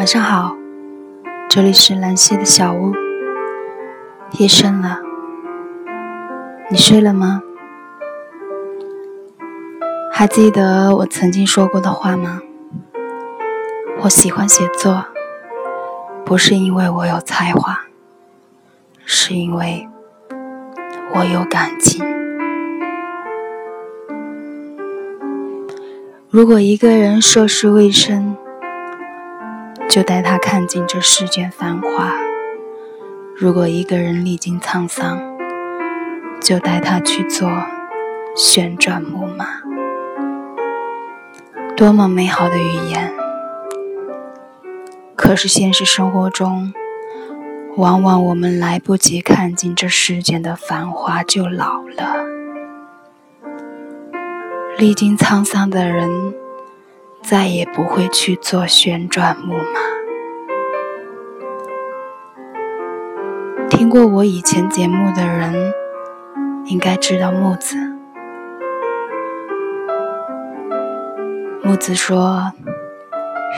晚上好，这里是兰溪的小屋。夜深了，你睡了吗？还记得我曾经说过的话吗？我喜欢写作，不是因为我有才华，是因为我有感情。如果一个人涉世未深，就带他看尽这世间繁华；如果一个人历经沧桑，就带他去做旋转木马。多么美好的语言！可是现实生活中，往往我们来不及看尽这世间的繁华，就老了。历经沧桑的人。再也不会去做旋转木马。听过我以前节目的人，应该知道木子。木子说，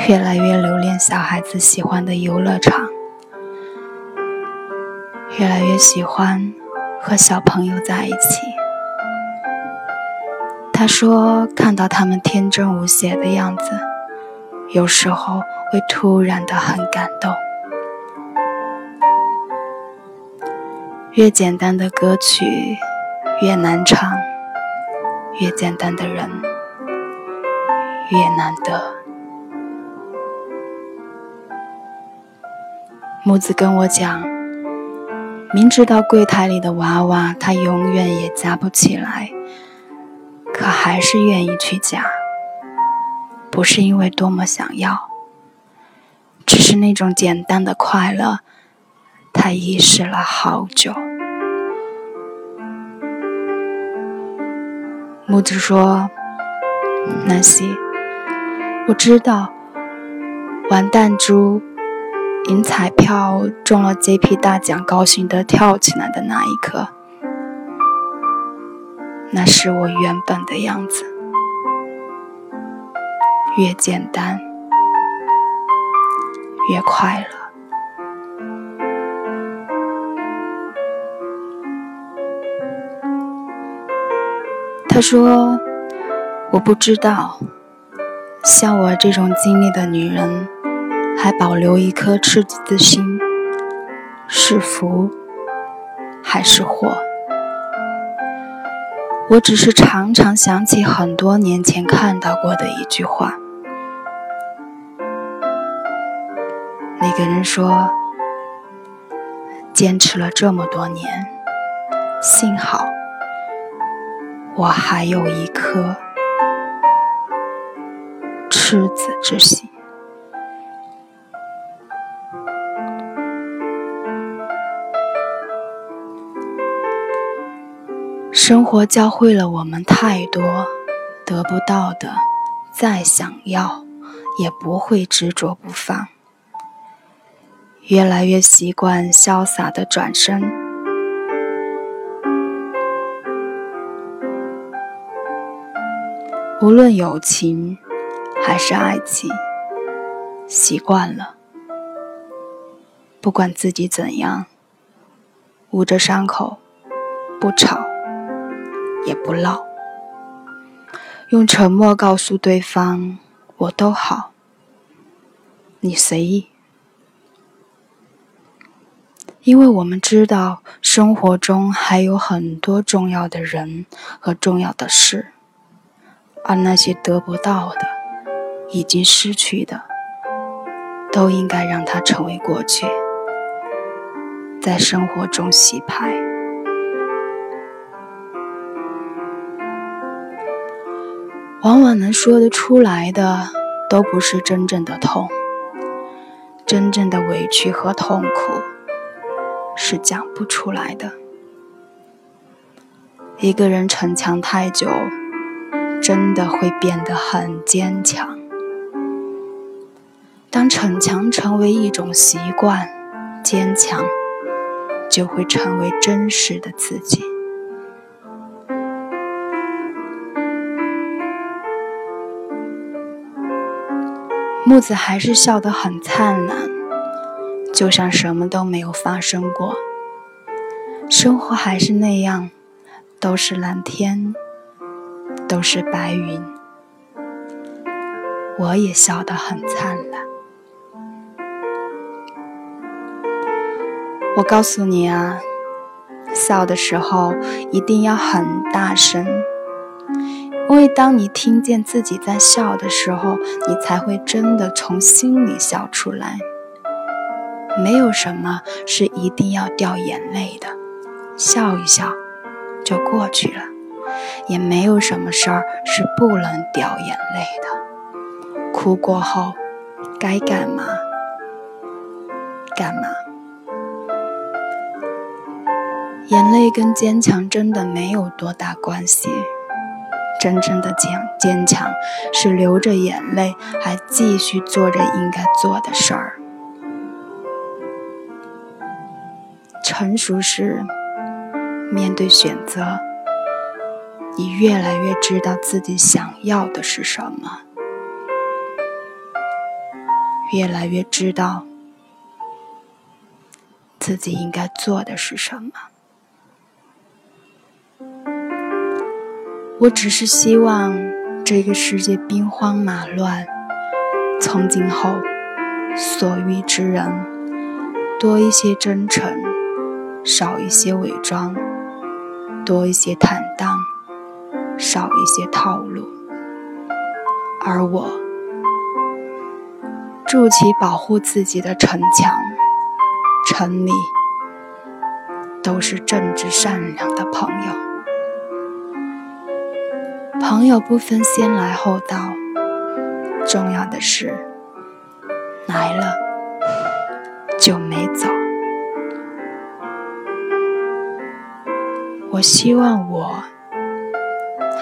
越来越留恋小孩子喜欢的游乐场，越来越喜欢和小朋友在一起。他说：“看到他们天真无邪的样子，有时候会突然的很感动。越简单的歌曲越难唱，越简单的人越难得。”木子跟我讲，明知道柜台里的娃娃他永远也夹不起来。可还是愿意去夹，不是因为多么想要，只是那种简单的快乐，他遗失了好久。木子说：“南希，我知道，玩弹珠、赢彩票中了 JP 大奖，高兴的跳起来的那一刻。”那是我原本的样子，越简单越快乐。他说：“我不知道，像我这种经历的女人，还保留一颗赤子之心，是福还是祸？”我只是常常想起很多年前看到过的一句话。那个人说：“坚持了这么多年，幸好我还有一颗赤子之心。”生活教会了我们太多得不到的，再想要也不会执着不放。越来越习惯潇洒的转身，无论友情还是爱情，习惯了，不管自己怎样，捂着伤口，不吵。也不唠，用沉默告诉对方：“我都好，你随意。”因为我们知道，生活中还有很多重要的人和重要的事，而那些得不到的、已经失去的，都应该让它成为过去，在生活中洗牌。往往能说得出来的，都不是真正的痛。真正的委屈和痛苦，是讲不出来的。一个人逞强太久，真的会变得很坚强。当逞强成为一种习惯，坚强就会成为真实的自己。木子还是笑得很灿烂，就像什么都没有发生过。生活还是那样，都是蓝天，都是白云。我也笑得很灿烂。我告诉你啊，笑的时候一定要很大声，为当你听见自己在笑的时候，你才会真的从心里笑出来。没有什么是一定要掉眼泪的，笑一笑就过去了；也没有什么事儿是不能掉眼泪的。哭过后，该干嘛干嘛。眼泪跟坚强真的没有多大关系，真正的坚坚强是流着眼泪还继续做着应该做的事儿。成熟是面对选择，你越来越知道自己想要的是什么，越来越知道自己应该做的是什么。我只是希望这个世界兵荒马乱，从今后所遇之人多一些真诚，少一些伪装；多一些坦荡，少一些套路。而我筑起保护自己的城墙，城里都是正直善良的朋友。朋友不分先来后到，重要的是来了就没走。我希望我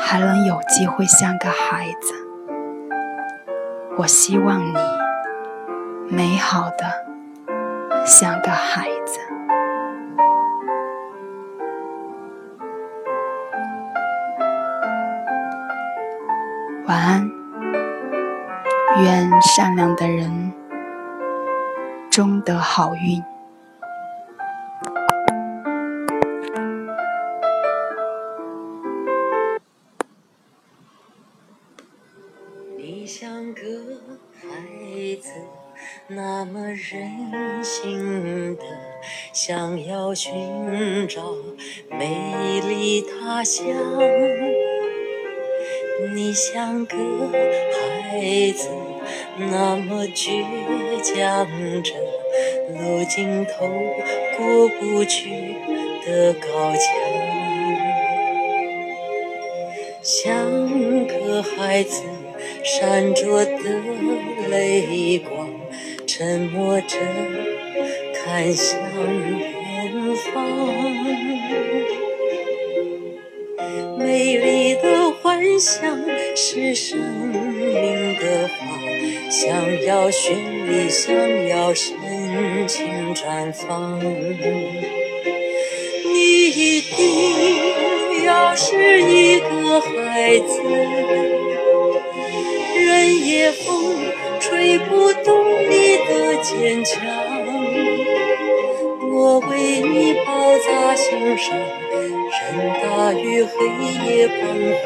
还能有机会像个孩子，我希望你美好的像个孩子。晚安，愿善良的人终得好运。你像个孩子，那么任性的，想要寻找美丽他乡。你像个孩子，那么倔强着，路尽头过不去的高墙。像个孩子，闪着的泪光，沉默着看向远方。美丽的幻想是生命的花，想要绚丽，想要深情绽放。你一定要是一个孩子，任夜风吹不动你的坚强，我为你包扎心上。大雨黑夜彷徨，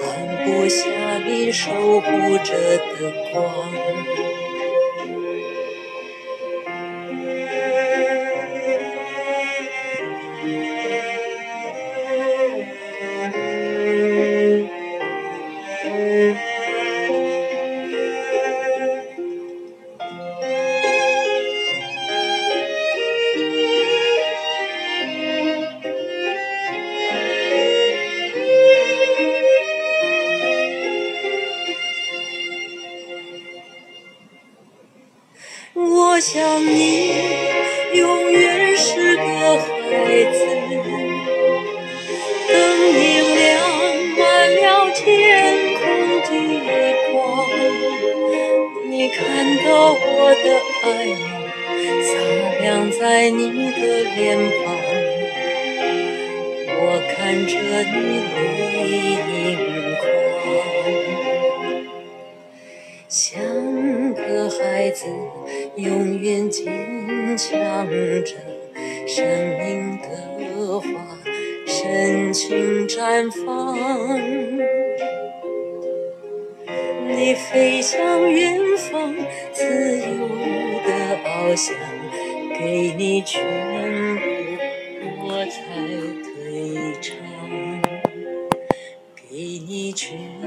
按不下你守护着的光。空的光，你看到我的爱吗？洒亮在你的脸庞，我看着你泪盈眶。像个孩子永远坚强着生命的花，深情绽放。飞向远方，自由的翱翔。给你全部，我才退场。给你全。